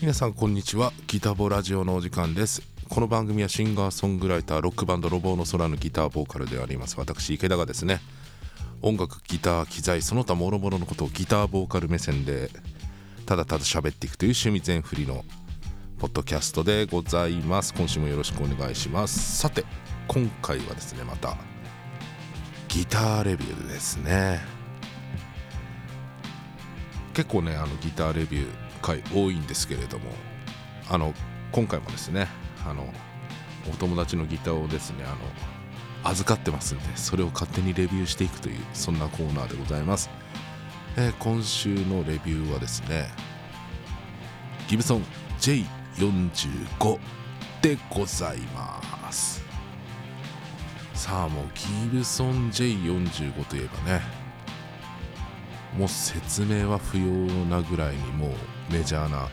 皆さんこんにちは。ギターボラジオのお時間です。この番組はシンガーソングライターロックバンドロボの空のギターボーカルであります。私池田がですね音楽ギター機材その他諸々のことをギターボーカル目線でただただ喋っていくという趣味全振りのポッドキャストでございます。今週もよろしくお願いします。さて今回はですねまたギターレビューですね。結構ねあのギターレビュー回多いんですけれどもあの今回もですねあのお友達のギターをですねあの預かってますんでそれを勝手にレビューしていくというそんなコーナーでございます、えー、今週のレビューはですねギブソン J45 でございます。さあもうギブソン J45 といえばねもう説明は不要なぐらいにもうメジャーな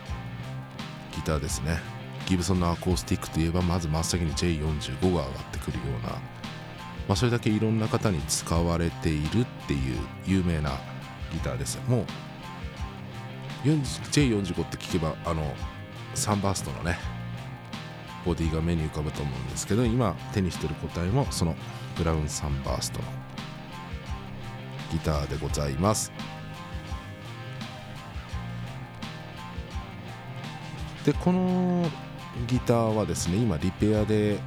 ギターですね。ギブソンのアコースティックといえばまず真っ先に J45 が上がってくるような、まあ、それだけいろんな方に使われているっていう有名なギターです。もう J45 って聞けばあのサンバーストのねボディが目に浮かぶと思うんですけど今手にしてる個体もそのブラウンサンバーストのギターでございます。でこのギターはですね今リペアで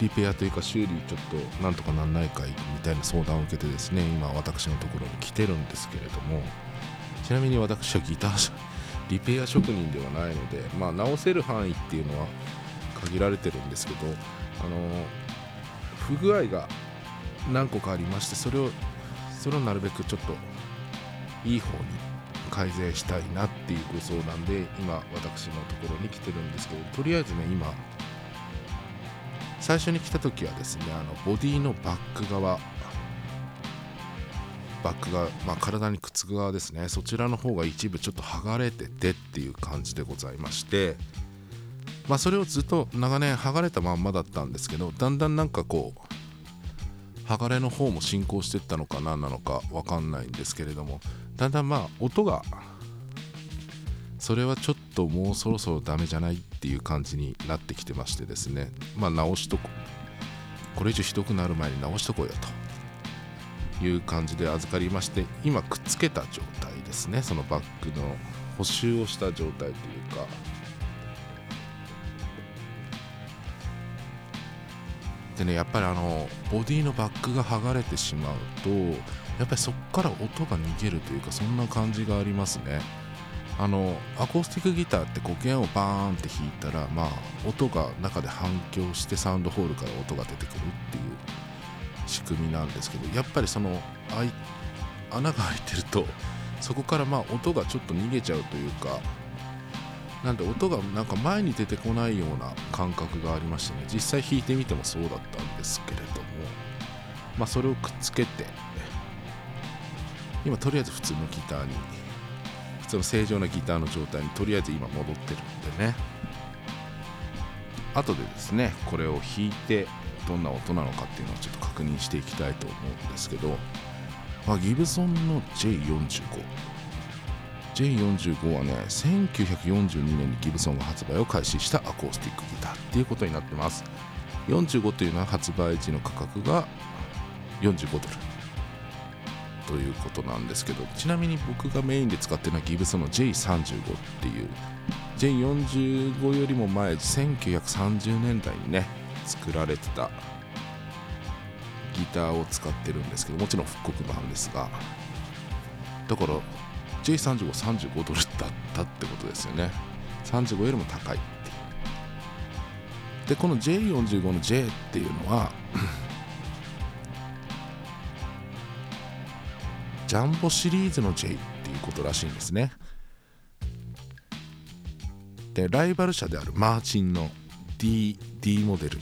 リペアというか修理ちょっとなんとかなんないかいみたいな相談を受けてですね今私のところに来てるんですけれどもちなみに私はギター リペア職人ではないのでまあ直せる範囲っていうのは限られてるんですけどあの不具合が何個かありましてそれをそれをなるべくちょっといい方に改善したいなっていうご相談で今私のところに来てるんですけどとりあえずね今最初に来た時はですねあのボディのバック側バックが、まあ、体にくっつく側ですねそちらの方が一部ちょっと剥がれててっていう感じでございましてまあそれをずっと長年剥がれたまんまだったんですけどだんだんなんかこう剥がれの方も進行していったのか何なのか分かんないんですけれどもだんだんまあ音がそれはちょっともうそろそろダメじゃないっていう感じになってきてましてですねまあ直しとここれ以上ひどくなる前に直しとこうよという感じで預かりまして今くっつけた状態ですね。そのバッグの補修をした状態というかでねやっぱりあのボディのバッグが剥がれてしまうとやっぱりそこから音が逃げるというかそんな感じがありますね。あのアコースティックギターって黒鍵をバーンって弾いたらまあ音が中で反響してサウンドホールから音が出てくるっていう仕組みなんですけどやっぱりその穴が開いてるとそこからまあ音がちょっと逃げちゃうというかなんで音がなんか前に出てこないような感覚がありましてね。実際弾いてみてもそうだったんですけれども。まあそれをくっつけて今とりあえず普通のギターに普通の正常なギターの状態にとりあえず今戻ってるんでね。後でですねこれを弾いてどんな音なのかっていうのをちょっと確認していきたいと思うんですけど、まあ、ギブソンの J45 J45 はね1942年にギブソンが発売を開始したアコースティックギターっていうことになってます。45というのは発売時の価格が45ドル。ということなんですけどちなみに僕がメインで使ってるのはギブソンの J35 っていう J45 よりも前1930年代にね作られてたギターを使ってるんですけどもちろん復刻版ですが。だから J3535 ドルだったってことですよね。35よりも高いっていう。でこの J45 の J っていうのは ジャンボシリーズの J っていうことらしいんですね。でライバル社であるマーチンの D, D モデルっ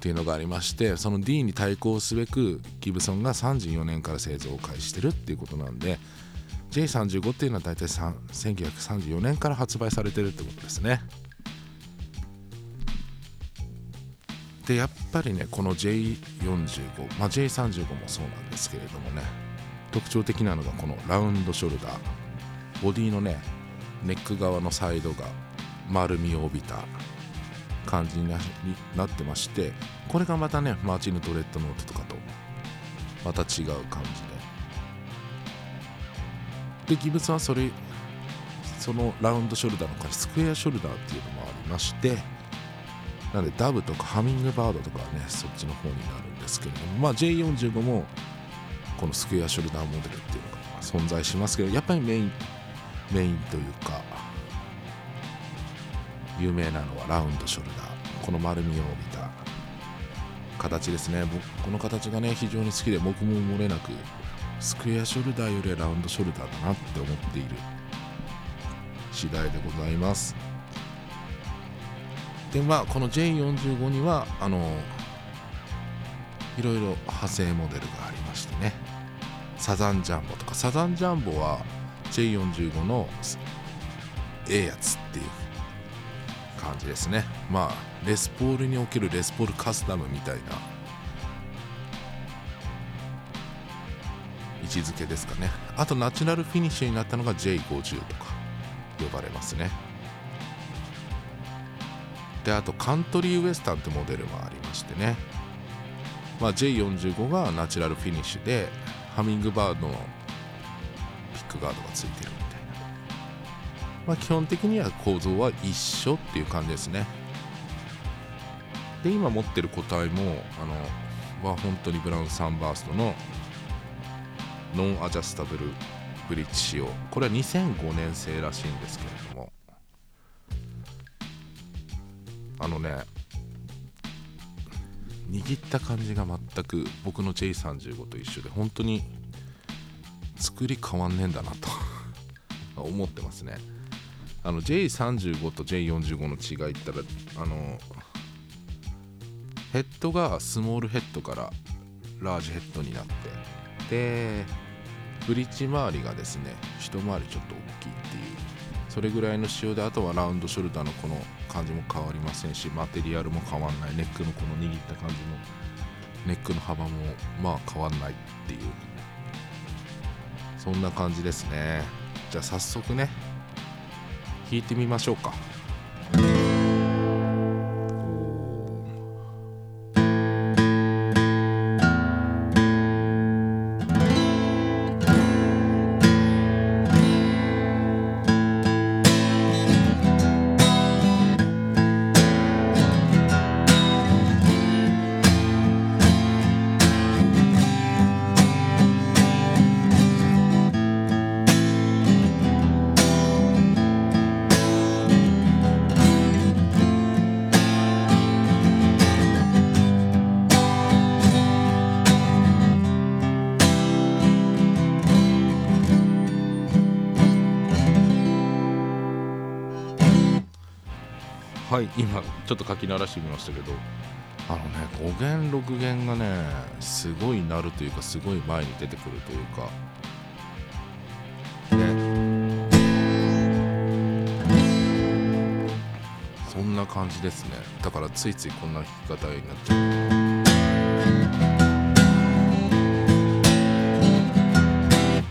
ていうのがありましてその D に対抗すべくギブソンが34年から製造を開始してるっていうことなんで J35 っていうのは大体1934年から発売されてるってことですね。でやっぱりねこの J45 まあ J35 もそうなんですけれどもね特徴的なのがこのラウンドショルダー。ボディのねネック側のサイドが丸みを帯びた感じにななってましてこれがまたねマーチンのドレッドノートとかとまた違う感じででギブスはそれそのラウンドショルダーの他にスクエアショルダーっていうのもありましてなんでダブとかハミングバードとかはねそっちの方になるんですけれどもまあ J45 もこのスクエアショルダーモデルっていうのが存在しますけどやっぱりメインメインというか有名なのはラウンドショルダーこの丸みを帯びた形ですね。僕この形がね非常に好きで僕も漏れなくスクエアショルダーよりはラウンドショルダーだなって思っている次第でございます。でまあこの J45 にはあのいろいろ派生モデルがありましてね。サザンジャンボとかサザンジャンボは J45 のええやつっていう感じですね。まあレスポールにおけるレスポールカスタムみたいな位置づけですかね。あとナチュラルフィニッシュになったのが J50 とか呼ばれますね。であとカントリーウエスタンってモデルもありましてね、まあ、J45 がナチュラルフィニッシュでハミングバードのピックガードがついてるみたいな、まあ、基本的には構造は一緒っていう感じですね。で今持ってる個体もあのは本当にブラウンサンバーストのノンアジャスタブルブリッジ仕様これは2005年製らしいんですけれども。あのね握った感じが全く僕の J35 と一緒で本当に作り変わんねえんだなと。思ってますね。あの J35 と J45 の違いったらあのヘッドがスモールヘッドからラージヘッドになってでブリッジ周りがですね一回りちょっと大きいっていうそれぐらいの仕様であとはラウンドショルダーのこの感じも変わりませんしマテリアルも変わんないネックのこの握った感じのネックの幅もまあ変わんないっていう。そんな感じですね。じゃあ早速ね弾いてみましょうか。今ちょっと書き鳴らしてみましたけど。あのね5弦6弦がねすごい鳴るというかすごい前に出てくるというか。ね。そんな感じですね。だからついついこんな弾き方になっちゃう。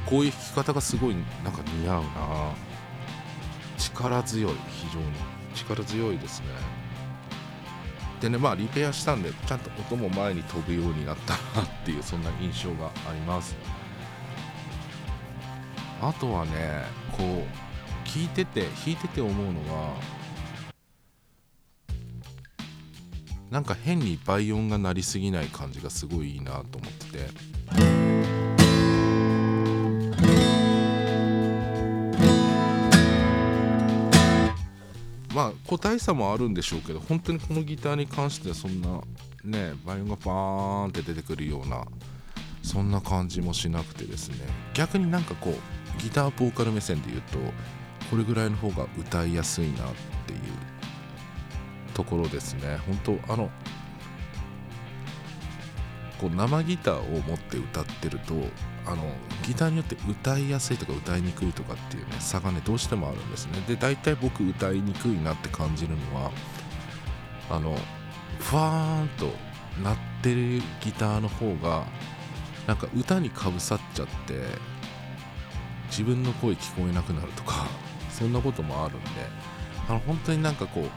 こういう弾き方がすごいなんか似合うな。力強い非常に。力強いですね。でねまあリペアしたんでちゃんと音も前に飛ぶようになったなっていうそんな印象があります。あとはねこう聞いてて弾いてて思うのはなんか変に倍音が鳴りすぎない感じがすごいいいなと思ってて。まあ個体差もあるんでしょうけど本当にこのギターに関してはそんなねバイオンがバーンって出てくるようなそんな感じもしなくてですね。逆になんかこうギターボーカル目線で言うとこれぐらいの方が歌いやすいなっていうところですね。本当あのこう生ギターを持って歌ってるとあのギターによって歌いやすいとか歌いにくいとかっていうね差がねどうしてもあるんですね。で大体僕歌いにくいなって感じるのはあのふわーんと鳴ってるギターの方がなんか歌にかぶさっちゃって自分の声聞こえなくなるとか そんなこともあるんであの本当になんかこう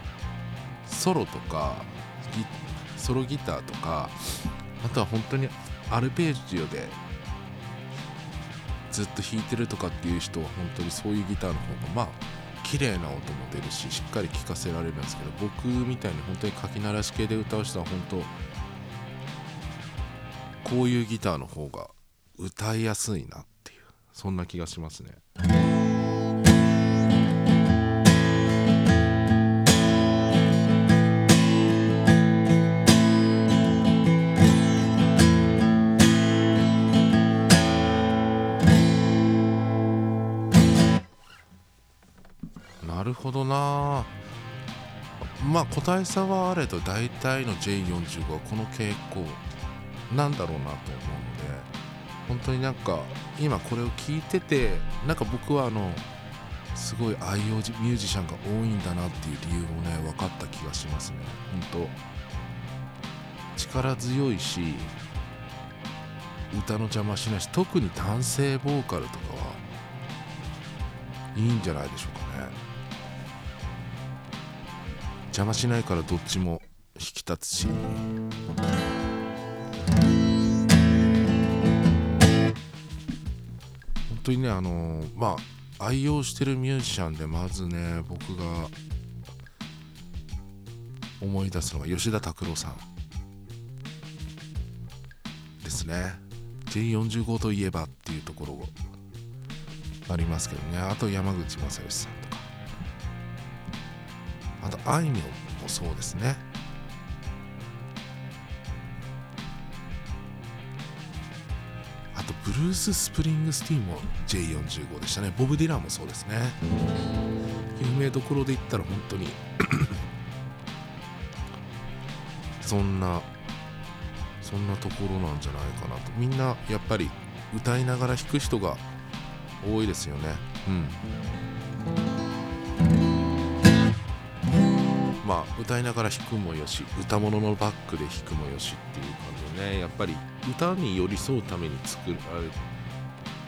ソロとかソロギターとかあとは本当にアルペジオでずっと弾いてるとかっていう人は本当にそういうギターの方がまあ綺麗な音も出るししっかり聴かせられるんですけど僕みたいに本当に書き鳴らし系で歌う人は本当こういうギターの方が歌いやすいなっていうそんな気がしますね。ほどな。まあ個体差はあれど大体の J45 はこの傾向なんだろうなと思うので本当になんか今これを聞いててなんか僕はあのすごい愛用ミュージシャンが多いんだなっていう理由もね分かった気がしますね。本当力強いし歌の邪魔しないし特に男性ボーカルとかはいいんじゃないでしょうかね。邪魔しないからどっちも引き立つし。本当にねあのまあ愛用してるミュージシャンでまずね僕が思い出すのが吉田拓郎さん。ですね。J45 といえばっていうところありますけどね。あと山口正義さんとあとあいみょんもそうですね。あとブルース・スプリングスティーンも J45 でしたね。ボブ・ディランもそうですね。有名どころで言ったら本当に そんなそんなところなんじゃないかなと。みんなやっぱり歌いながら弾く人が多いですよね。うん。まあ歌いながら弾くもよし歌物のバックで弾くもよしっていう感じでねやっぱり歌に寄り添うために作られ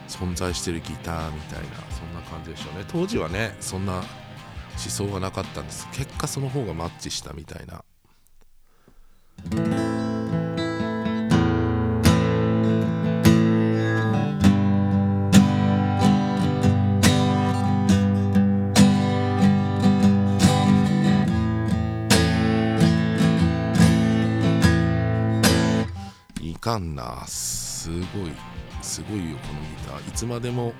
存在してるギターみたいなそんな感じでしょうね。当時はねそんな思想がなかったんです。結果その方がマッチしたみたいなすごいすごいよこのギター。いつまでも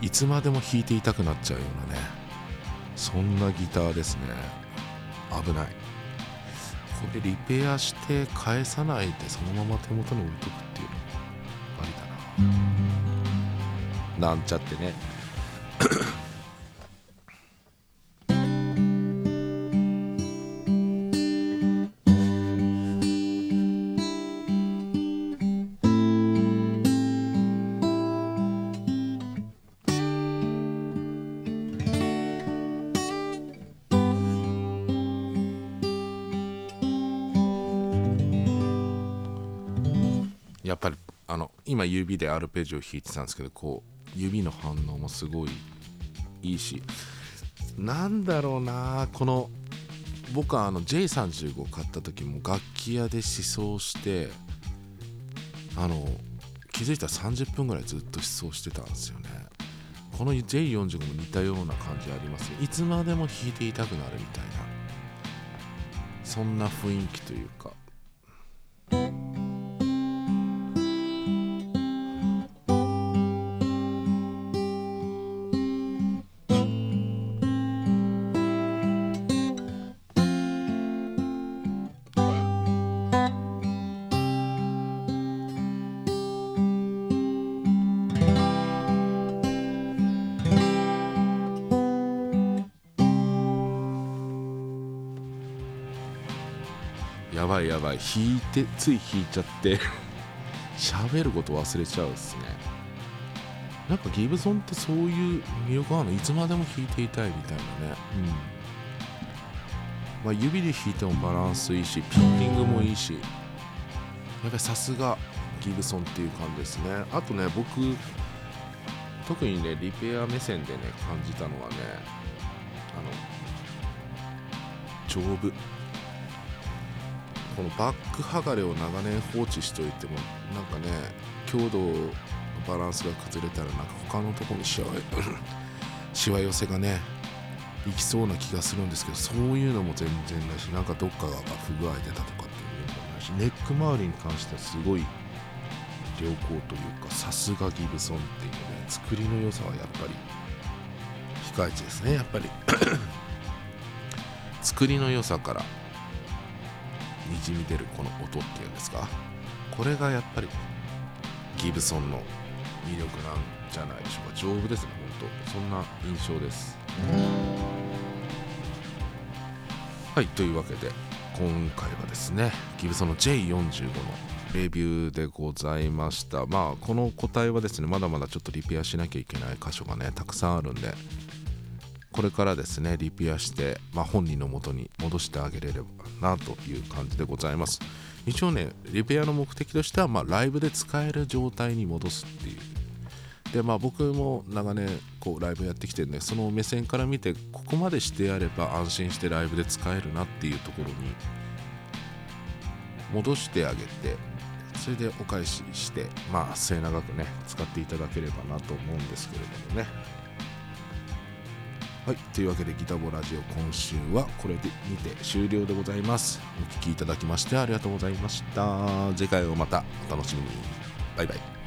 いつまでも弾いていたくなっちゃうようなねそんなギターですね。危ない。これリペアして返さないでそのまま手元に置いとくっていうのもありだな。なんちゃってね。今指でアルペジオ弾いてたんですけどこう指の反応もすごいいいしなんだろうなこの僕はあの J35 買った時も楽器屋で試奏してあの気づいたら30分ぐらいずっと試奏してたんですよね。この J45 も似たような感じありますいつまでも弾いていたくなるみたいなそんな雰囲気というか。やばいやばい。弾いてつい弾いちゃって 喋ること忘れちゃうっすね。なんかギブソンってそういう魅力あるの？いつまでも弾いていたいみたいなね。うん。まあ指で弾いてもバランスいいしピッキングもいいしやっぱりさすがギブソンっていう感じですね。あとね僕特にねリペア目線でね感じたのはねあの丈夫このバック剥がれを長年放置しておいてもなんかね強度のバランスが崩れたらなんか他のところにしわ しわ寄せがねいきそうな気がするんですけどそういうのも全然ないしなんかどっかが不具合出たとかっていうのもないしネック周りに関してはすごい良好というかさすがギブソンっていうね作りの良さはやっぱり控え値ですねやっぱり。作りの良さからにじみ出るこの音っていうんですか？これがやっぱりギブソンの魅力なんじゃないでしょうか。丈夫ですね本当。そんな印象です。はいというわけで今回はですねギブソンの J45 のレビューでございました。まあこの個体はですねまだまだちょっとリペアしなきゃいけない箇所がねたくさんあるんでこれからですねリペアして、まあ、本人の元に戻してあげれればなという感じでございます。一応ねリペアの目的としては、まあ、ライブで使える状態に戻すっていう。でまあ僕も長年こうライブやってきてるんでその目線から見てここまでしてやれば安心してライブで使えるなっていうところに戻してあげてそれでお返ししてまあ末永くね使っていただければなと思うんですけれどもね。はいというわけでギタボラジオ今週はこれでにて終了でございます。お聴きいただきましてありがとうございました。次回をまたお楽しみに。バイバイ。